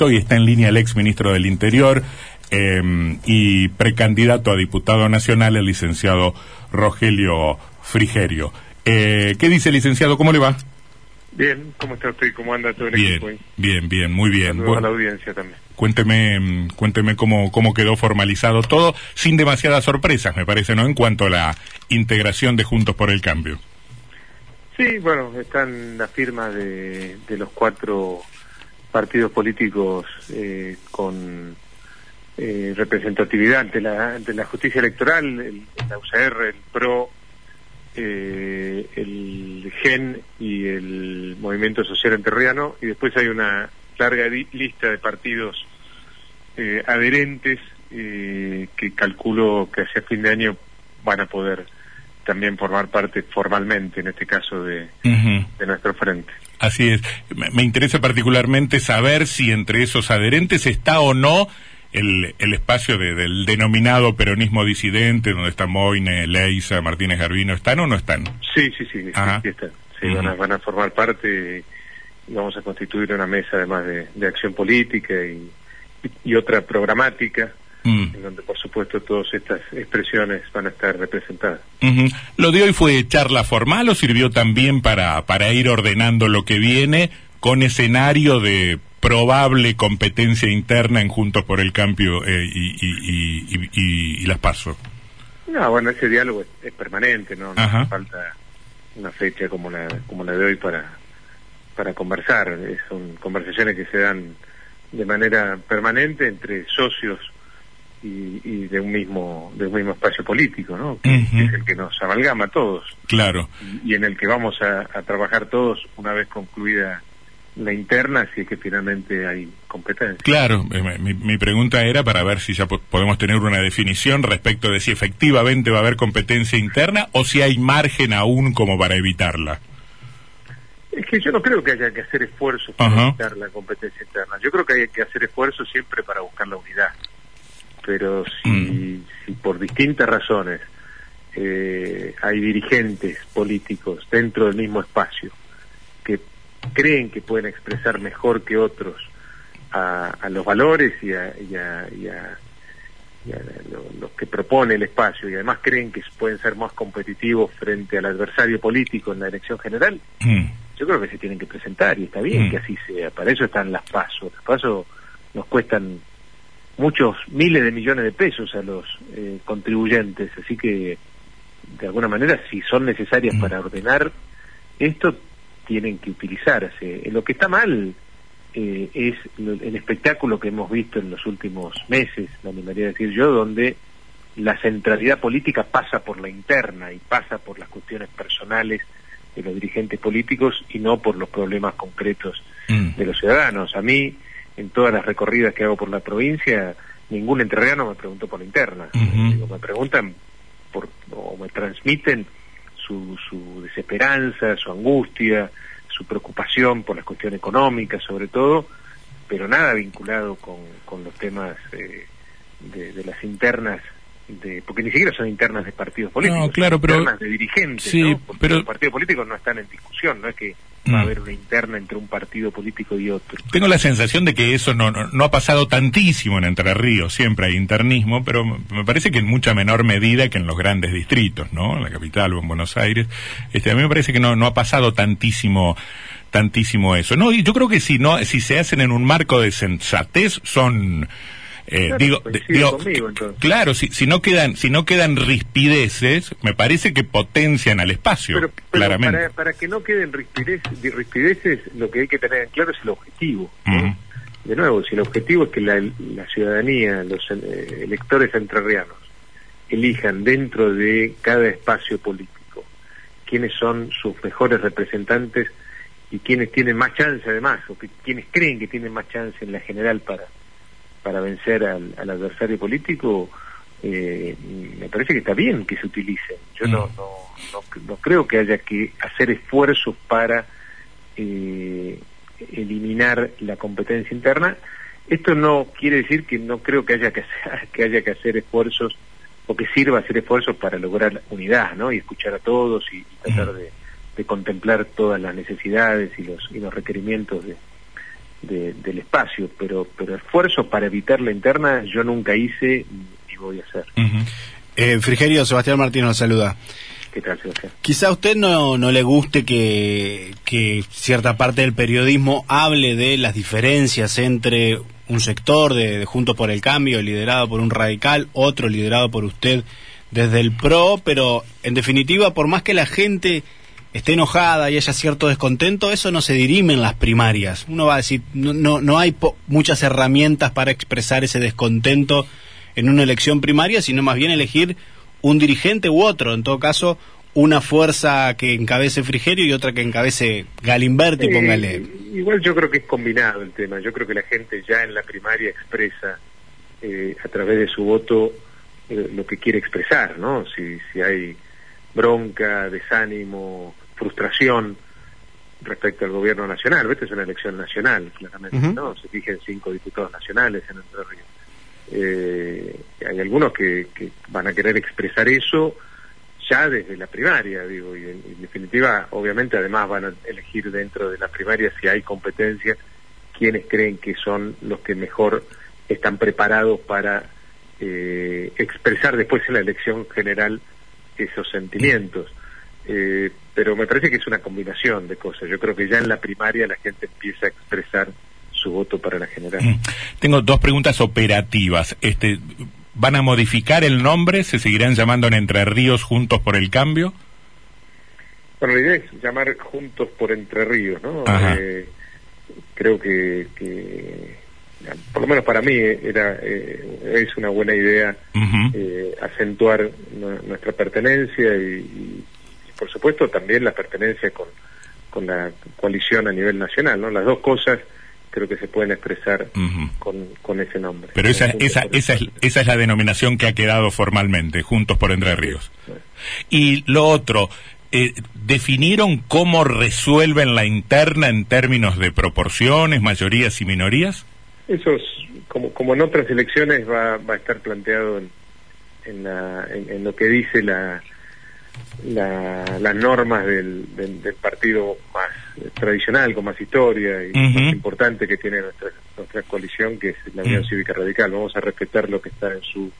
Hoy está en línea el ex ministro del Interior eh, y precandidato a diputado nacional, el licenciado Rogelio Frigerio. Eh, ¿Qué dice, licenciado? ¿Cómo le va? Bien, ¿cómo está usted? ¿Cómo anda todo el bien, equipo ahí? Bien, bien, muy bien. Saludos Bueno, a la audiencia también. cuénteme, mm, cuénteme cómo, cómo quedó formalizado todo, sin demasiadas sorpresas, me parece, ¿no? En cuanto a la integración de Juntos por el Cambio. Sí, bueno, están las firmas de, de los cuatro partidos políticos eh, con eh, representatividad ante la, ante la justicia electoral, el, la UCR, el PRO, eh, el GEN y el Movimiento Social Enterriano, y después hay una larga lista de partidos eh, adherentes eh, que calculo que hacia fin de año van a poder también formar parte formalmente, en este caso, de, de nuestro frente. Así es. Me, me interesa particularmente saber si entre esos adherentes está o no el, el espacio de- del denominado peronismo disidente, donde está Moine, Leisa, Martínez Garbino, ¿están o no están? Sí, sí, sí, sí, Ajá. sí están. Sí, van, a, van a formar parte y vamos a constituir una mesa además de, de acción política y, y otra programática, Mm. en donde por supuesto todas estas expresiones van a estar representadas. Ujú. ¿Lo de hoy fue charla formal o sirvió también para, para ir ordenando lo que viene con escenario de probable competencia interna en Juntos por el Cambio eh, y, y, y, y- las PASO? No, bueno, ese diálogo es, es permanente, ¿no? No hace falta una fecha como la, como la de hoy para, para conversar. Eh, Son conversaciones que se dan de manera permanente entre socios y, y de un mismo de un mismo espacio político, ¿no? Que, es el que nos amalgama a todos Claro. y, y en el que vamos a, a trabajar todos una vez concluida la interna, si es que finalmente hay competencia. Claro, eh, mi, mi pregunta era para ver si ya po- podemos tener una definición respecto de si efectivamente va a haber competencia interna o si hay margen aún como para evitarla. Es que yo no creo que haya que hacer esfuerzos para evitar la competencia interna. Yo creo que hay que hacer esfuerzos siempre para buscar la unidad. Pero si, Mm. si por distintas razones eh, hay dirigentes políticos dentro del mismo espacio que creen que pueden expresar mejor que otros a, a los valores y a, y a- y a- y lo que propone el espacio y además creen que pueden ser más competitivos frente al adversario político en la elección general, Mm. yo creo que se tienen que presentar y está bien Mm. que así sea. Para eso están las pasos. Las pasos nos cuestan muchos miles de millones de pesos a los eh, contribuyentes, así que de alguna manera si son necesarias Mm. para ordenar esto tienen que utilizarse. Lo que está mal eh, es el espectáculo que hemos visto en los últimos meses, me animaría a decir yo, donde la centralidad política pasa por la interna y pasa por las cuestiones personales de los dirigentes políticos y no por los problemas concretos Mm. de los ciudadanos. A mí, en todas las recorridas que hago por la provincia, ningún entrerriano me preguntó por la interna. Digo, me preguntan por, o me transmiten su, su desesperanza, su angustia, su preocupación por la cuestión económica, sobre todo, pero nada vinculado con, con los temas eh, de, de las internas, de, porque ni siquiera son internas de partidos políticos, No, claro, son pero- internas de dirigentes, sí, ¿no? Porque pero- los partidos políticos no están en discusión, no es que va Mm. a haber una interna entre un partido político y otro. Tengo la sensación de que eso no, no, no ha pasado tantísimo en Entre Ríos, siempre hay internismo, pero me parece que en mucha menor medida que en los grandes distritos, ¿no? En la capital o en Buenos Aires. Este, a mí me parece que no, no ha pasado tantísimo tantísimo eso. No, y yo creo que si no si se hacen en un marco de sensatez son eh, Claro, digo, conmigo, claro, si, si no quedan si no quedan rispideces, me parece que potencian al espacio, Pero, pero claramente. Para, para que no queden de rispideces, lo que hay que tener en claro es el objetivo. De nuevo, si el objetivo es que la, la ciudadanía, los eh, electores entrerrianos, elijan dentro de cada espacio político quiénes son sus mejores representantes y quienes tienen más chance además, o que, quienes creen que tienen más chance en la general para, para vencer al, al adversario político, eh, me parece que está bien que se utilicen. Yo no, Mm. no, no, no creo que haya que hacer esfuerzos para eh, eliminar la competencia interna. Esto no quiere decir que no creo que haya que hacer, que haya que hacer esfuerzos o que sirva hacer esfuerzos para lograr unidad, ¿no? Y escuchar a todos y, y tratar de, de contemplar todas las necesidades y los y los requerimientos de, del espacio, pero, pero esfuerzos para evitar la interna yo nunca hice y voy a hacer. eh, Frigerio, Sebastián Martínez nos saluda. ¿Qué tal, Sebastián? Quizá a usted no, no le guste que, que cierta parte del periodismo hable de las diferencias entre un sector de, de Juntos por el Cambio liderado por un radical, otro liderado por usted desde el PRO, pero en definitiva, por más que la gente esté enojada y haya cierto descontento, eso no se dirime en las primarias. Uno va a decir, no, no, no hay muchas herramientas para expresar ese descontento en una elección primaria, sino más bien elegir un dirigente u otro, en todo caso, una fuerza que encabece Frigerio y otra que encabece Galimberti, póngale. Igual yo creo que es combinado el tema, yo creo que la gente ya en la primaria expresa eh, a través de su voto eh, lo que quiere expresar, ¿no? Si, si hay bronca, desánimo, frustración respecto al gobierno nacional. Esta es una elección nacional, claramente, ¿no? Se eligen cinco diputados nacionales en Entre Ríos. Eh, hay algunos que, que, van a querer expresar eso ya desde la primaria, digo, y en, en, definitiva, obviamente, además van a elegir dentro de la primaria si hay competencia, quienes creen que son los que mejor están preparados para eh, expresar después en la elección general esos sentimientos. Eh, pero me parece que es una combinación de cosas. Yo creo que ya en la primaria la gente empieza a expresar su voto para la general. Mm. Tengo dos preguntas operativas. Este, ¿Van a modificar el nombre? ¿Se seguirán llamando en Entre Ríos Juntos por el Cambio? Bueno, la idea es llamar Juntos por Entre Ríos, ¿no? Eh, creo que, que, por lo menos para mí, era eh, es una buena idea uh -huh. eh, acentuar nuestra pertenencia y, y, por supuesto, también la pertenencia con, con la coalición a nivel nacional, ¿no? Las dos cosas creo que se pueden expresar uh -huh. con, con, ese nombre. Pero esa, esa, esa, es, esa es la denominación que ha quedado formalmente, Juntos por Entre Ríos. Sí, sí. Y lo otro, eh, ¿definieron cómo resuelven la interna en términos de proporciones, mayorías y minorías? Eso es, como, como en otras elecciones va, va a estar planteado en, en, la, en, en lo que dice la, la, las normas del, del, del, partido más tradicional, con más historia y uh -huh. más importante que tiene nuestra, nuestra coalición, que es la Unión uh -huh. Cívica Radical. Vamos a respetar lo que está en su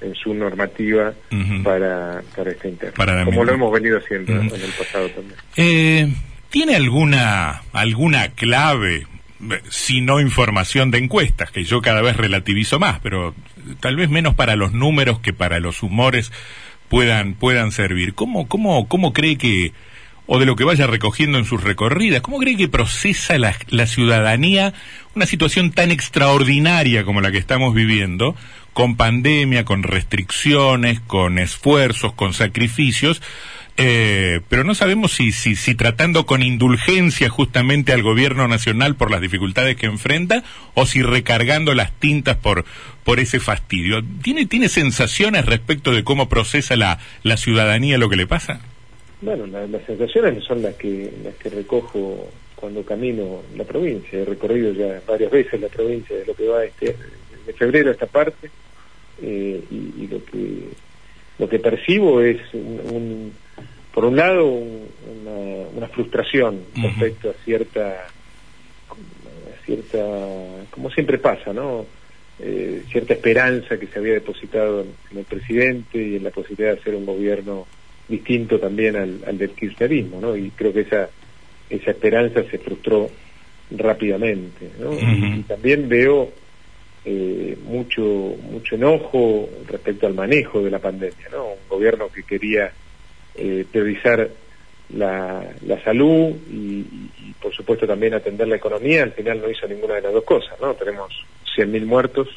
en su normativa uh -huh. para, para esta interna, para como lo hemos venido haciendo en el pasado también. Eh, ¿Tiene alguna, alguna clave si no información de encuestas, que yo cada vez relativizo más, pero tal vez menos para los números que para los humores puedan, puedan servir. ¿Cómo, cómo, cómo cree que, o de lo que vaya recogiendo en sus recorridas, cómo cree que procesa la, la ciudadanía una situación tan extraordinaria como la que estamos viviendo, con pandemia, con restricciones, con esfuerzos, con sacrificios, eh, pero no sabemos si, si, si tratando con indulgencia justamente al gobierno nacional por las dificultades que enfrenta o si recargando las tintas por, por ese fastidio. ¿Tiene, ¿Tiene sensaciones respecto de cómo procesa la, la ciudadanía lo que le pasa? Bueno, la, las sensaciones son las que, las que recojo cuando camino la provincia. He recorrido ya varias veces la provincia de lo que va este, de febrero a esta parte eh, y, y, lo que lo que percibo es un, un por un lado una, una frustración uh -huh. respecto a cierta a cierta como siempre pasa no eh, cierta esperanza que se había depositado en, en, el presidente y en la posibilidad de hacer un gobierno distinto también al, al del kirchnerismo no y creo que esa esa esperanza se frustró rápidamente ¿no? Uh -huh. y, también veo eh, mucho mucho enojo respecto al manejo de la pandemia no un gobierno que quería eh, priorizar la, la salud y, y, por supuesto también atender la economía, al final no hizo ninguna de las dos cosas, ¿no? Tenemos 100.000 muertos,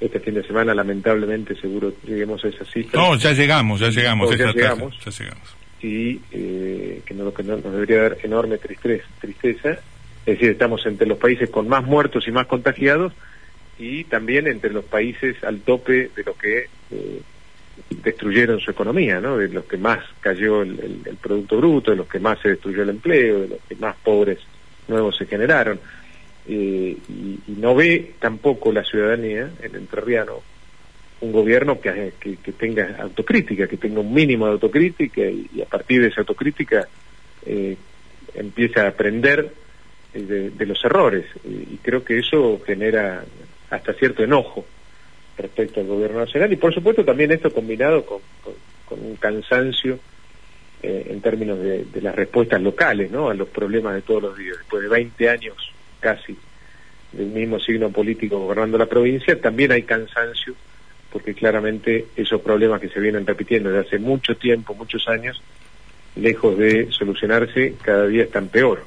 este fin de semana lamentablemente seguro lleguemos a esa cifra. No, ya llegamos, ya llegamos, ya, llegamos, ya llegamos. Y eh, que, no, que no, nos debería dar enorme tristeza, tristeza, es decir, estamos entre los países con más muertos y más contagiados y también entre los países al tope de lo que eh, destruyeron su economía, ¿no? De los que más cayó el, el, Producto Bruto, de los que más se destruyó el empleo, de los que más pobres nuevos se generaron. Eh, y, no ve tampoco la ciudadanía, el entrerriano, un gobierno que, que, que, tenga autocrítica, que tenga un mínimo de autocrítica y, y a partir de esa autocrítica eh, empieza a aprender de, los errores. Y, creo que eso genera hasta cierto enojo respecto al gobierno nacional y por supuesto también esto combinado con, un cansancio eh, en términos de, las respuestas locales ¿no? a los problemas de todos los días. Después de 20 años casi del mismo signo político gobernando la provincia, también hay cansancio porque claramente esos problemas que se vienen repitiendo desde hace mucho tiempo, muchos años, lejos de solucionarse, cada día están peor.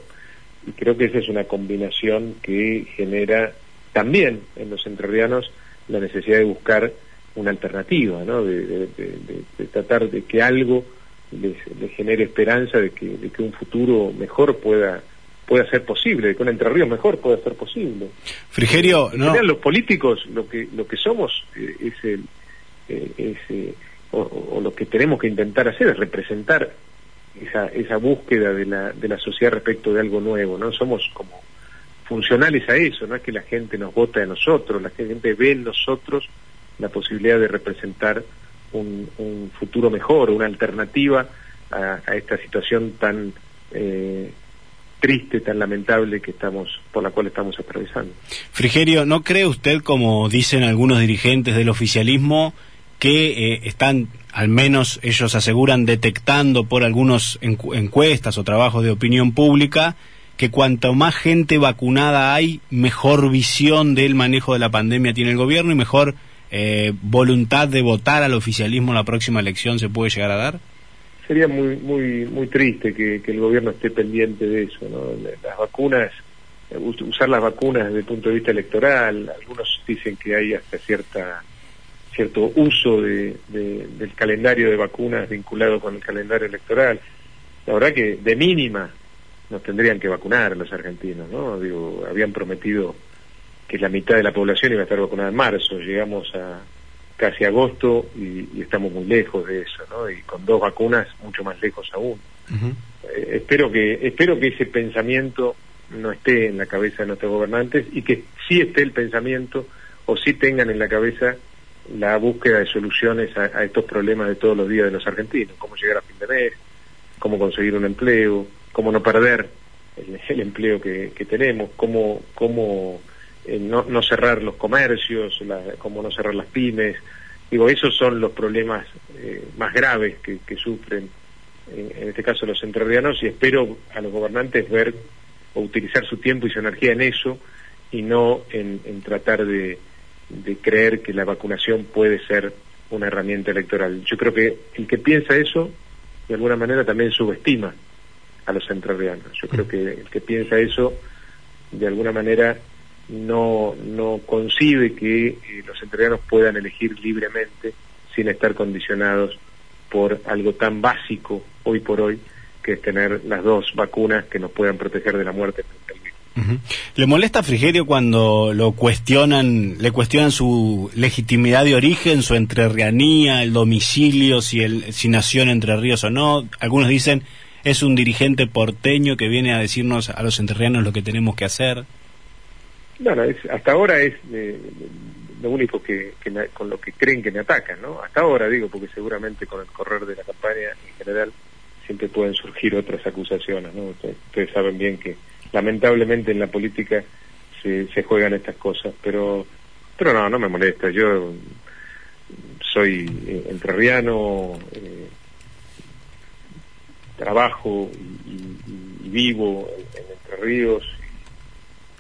Y creo que esa es una combinación que genera también en los entrerrianos la necesidad de buscar una alternativa, ¿no? de, tratar de que algo les, genere esperanza de que, de que un futuro mejor pueda pueda ser posible, de que un Entre Ríos mejor pueda ser posible. Frigerio, no. los políticos lo que lo que somos eh, es el eh, eh, o, lo que tenemos que intentar hacer es representar esa esa búsqueda de la de la sociedad respecto de algo nuevo, ¿no? Somos como funcionales a eso, no es que la gente nos vote a nosotros, la gente ve en nosotros la posibilidad de representar un, futuro mejor, una alternativa a, a esta situación tan eh, triste, tan lamentable que estamos, por la cual estamos atravesando. Frigerio, ¿no cree usted, como dicen algunos dirigentes del oficialismo, que eh, están, al menos ellos aseguran, detectando por algunas encuestas o trabajos de opinión pública, que cuanto más gente vacunada hay, mejor visión del manejo de la pandemia tiene el gobierno y mejor eh, voluntad de votar al oficialismo en la próxima elección se puede llegar a dar? sería muy muy muy triste que, el gobierno esté pendiente de eso no las vacunas usar las vacunas desde el punto de vista electoral. Algunos dicen que hay hasta cierta cierto uso de, del calendario de vacunas vinculado con el calendario electoral. La verdad que de mínima nos tendrían que vacunar los argentinos no digo habían prometido que la mitad de la población iba a estar vacunada en marzo llegamos a casi agosto y, estamos muy lejos de eso, ¿no? Y con dos vacunas mucho más lejos aún. Eh, espero que espero que ese pensamiento no esté en la cabeza de nuestros gobernantes y que sí esté el pensamiento o sí tengan en la cabeza la búsqueda de soluciones a, estos problemas de todos los días de los argentinos, cómo llegar a fin de mes, cómo conseguir un empleo, cómo no perder el, empleo que, tenemos, cómo, cómo eh, no, no, cerrar los comercios, como no cerrar las pymes. Digo, esos son los problemas eh, más graves que, sufren, en, este caso los entrerrianos, y espero a los gobernantes ver o utilizar su tiempo y su energía en eso y no en, tratar de creer que la vacunación puede ser una herramienta electoral. Yo creo que el que piensa eso, de alguna manera también subestima a los entrerrianos. Yo creo que el que piensa eso, de alguna manera, no, no concibe que eh, los entrerrianos puedan elegir libremente sin estar condicionados por algo tan básico hoy por hoy que es tener las dos vacunas que nos puedan proteger de la muerte ¿Le molesta a Frigerio cuando lo cuestionan, le cuestionan su legitimidad de origen, su entrerrianía, el domicilio, si, el, si nació en Entre Ríos o no? Algunos dicen es un dirigente porteño que viene a decirnos a los entrerrianos lo que tenemos que hacer. Bueno, hasta ahora es eh, lo único que, con lo que creen que me atacan, ¿no? Hasta ahora digo, porque seguramente con el correr de la campaña en general siempre pueden surgir otras acusaciones, ¿no? Ustedes, saben bien que lamentablemente en la política se, se juegan estas cosas, pero pero no, no me molesta. Yo soy eh, entrerriano, eh, trabajo y, vivo en Entre Ríos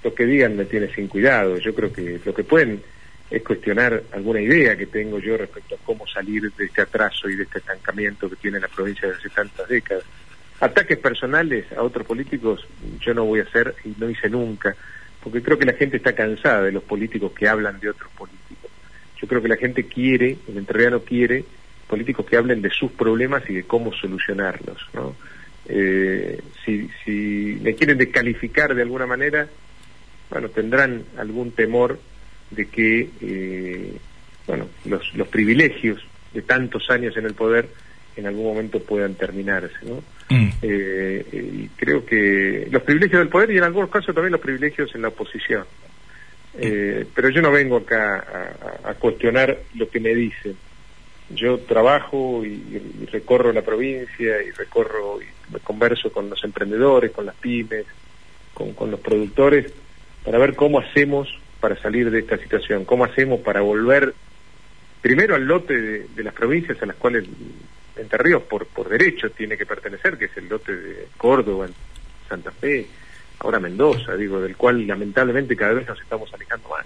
lo que digan me tiene sin cuidado. Yo creo que lo que pueden es cuestionar alguna idea que tengo yo respecto a cómo salir de este atraso y de este estancamiento que tiene la provincia desde tantas décadas. Ataques personales a otros políticos yo no voy a hacer y no hice nunca, porque creo que la gente está cansada de los políticos que hablan de otros políticos. Yo creo que la gente quiere, el entrerriano quiere, políticos que hablen de sus problemas y de cómo solucionarlos. ¿no? Eh, si, si me quieren descalificar de alguna manera, bueno, tendrán algún temor de que, eh, bueno, los, los privilegios de tantos años en el poder en algún momento puedan terminarse, ¿no? Mm. Eh, y creo que los privilegios del poder y en algunos casos también los privilegios en la oposición. Eh, pero yo no vengo acá a, cuestionar lo que me dicen. Yo trabajo y, recorro la provincia y recorro y converso con los emprendedores, con las pymes, con, los productores para ver cómo hacemos para salir de esta situación, cómo hacemos para volver primero al lote de, las provincias a las cuales Entre Ríos por, por derecho tiene que pertenecer, que es el lote de Córdoba, Santa Fe, ahora Mendoza, digo, del cual lamentablemente cada vez nos estamos alejando más.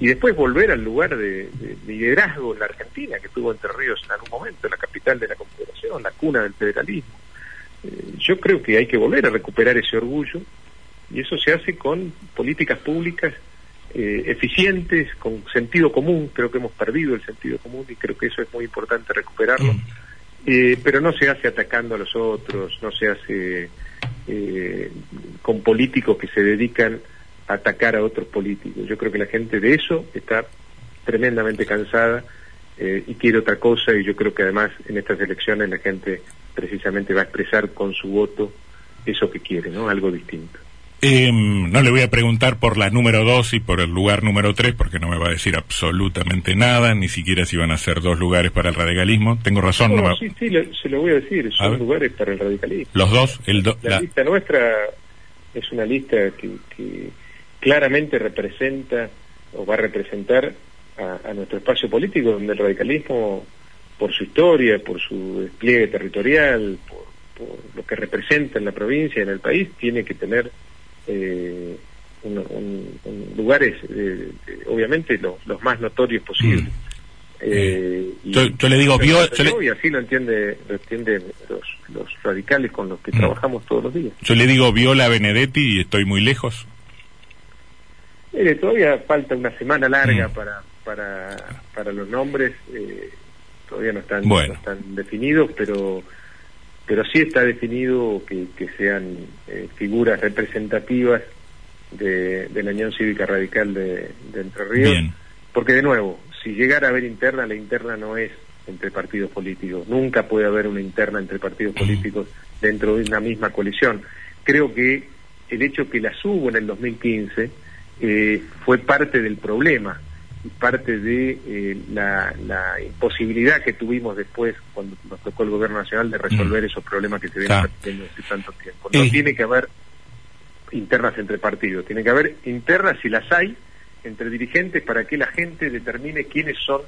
Y después volver al lugar de, liderazgo en la Argentina que tuvo Entre Ríos en algún momento, la capital de la Confederación, la cuna del federalismo. Eh, yo creo que hay que volver a recuperar ese orgullo y eso se hace con políticas públicas eh, eficientes, con sentido común. Creo que hemos perdido el sentido común y creo que eso es muy importante recuperarlo. Eh, pero no se hace atacando a los otros, no se hace eh, con políticos que se dedican a atacar a otros políticos. Yo creo que la gente de eso está tremendamente cansada eh, y quiere otra cosa y yo creo que además en estas elecciones la gente precisamente va a expresar con su voto eso que quiere, ¿no? Algo distinto. Em, no le voy a preguntar por la número dos y por el lugar número tres, porque no me va a decir absolutamente nada, ni siquiera si van a ser dos lugares para el radicalismo. Tengo razón. No, sí, sí, se lo voy a decir, son lugares para el radicalismo. Los dos, el la, lista nuestra es una lista que, claramente representa o va a representar a, nuestro espacio político, donde el radicalismo, por su historia, por su despliegue territorial, por, por lo que representa en la provincia y en el país, tiene que tener eh, lugares, eh, obviamente, los más notorios posibles. Mm. Eh, yo, le digo, vio, y así lo entiende, lo entienden los, radicales con los que mm. trabajamos todos los días. Yo le digo, Viola Benedetti y estoy muy lejos. todavía falta una semana larga mm. para, para, para los nombres, todavía no están, no están definidos, pero pero sí está definido que, sean eh, figuras representativas de, la Unión Cívica Radical de, Entre Ríos, porque de nuevo, si llegara a haber interna, la interna no es entre partidos políticos, nunca puede haber una interna entre partidos políticos dentro de una misma coalición. Creo que el hecho que las hubo en el 2015 eh, fue parte del problema, y parte de eh, la, imposibilidad que tuvimos después, cuando nos tocó el gobierno nacional, de resolver mm. esos problemas que se vienen hace tanto tiempo. No tiene que haber internas entre partidos, tiene que haber internas, si las hay, entre dirigentes para que la gente determine quiénes son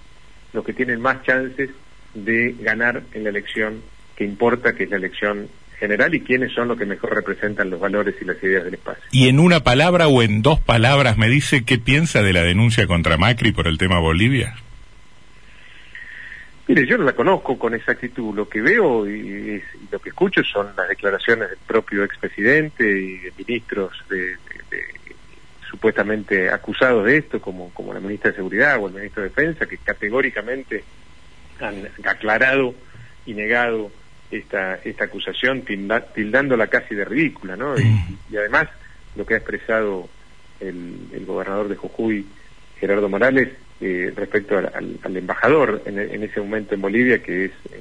los que tienen más chances de ganar en la elección que importa, que es la elección general y quiénes son los que mejor representan los valores y las ideas del espacio. Y en una palabra o en dos palabras me dice qué piensa de la denuncia contra Macri por el tema Bolivia. Mire, yo no la conozco con exactitud. Lo que veo y, lo que escucho son las declaraciones del propio expresidente y de ministros de, supuestamente acusados de esto, como, como la ministra de Seguridad o el ministro de Defensa, que categóricamente han aclarado y negado esta, esta acusación tildándola casi de ridícula, ¿no? Y, mm. además lo que ha expresado el, gobernador de Jujuy, Gerardo Morales, eh, respecto al, embajador en, ese momento en Bolivia, que es eh,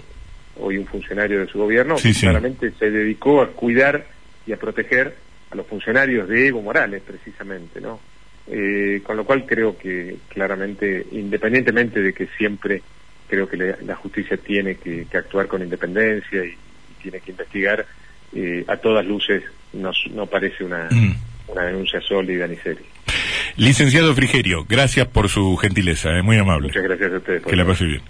hoy un funcionario de su gobierno, claramente se dedicó a cuidar y a proteger a los funcionarios de Evo Morales, precisamente, ¿no? Eh, con lo cual creo que claramente, independientemente de que siempre creo que la justicia tiene que, actuar con independencia y, tiene que investigar. Eh, a todas luces no, no parece una, mm. una denuncia sólida ni seria. Licenciado Frigerio, gracias por su gentileza, es muy amable. Muchas gracias a ustedes. que la pase bien.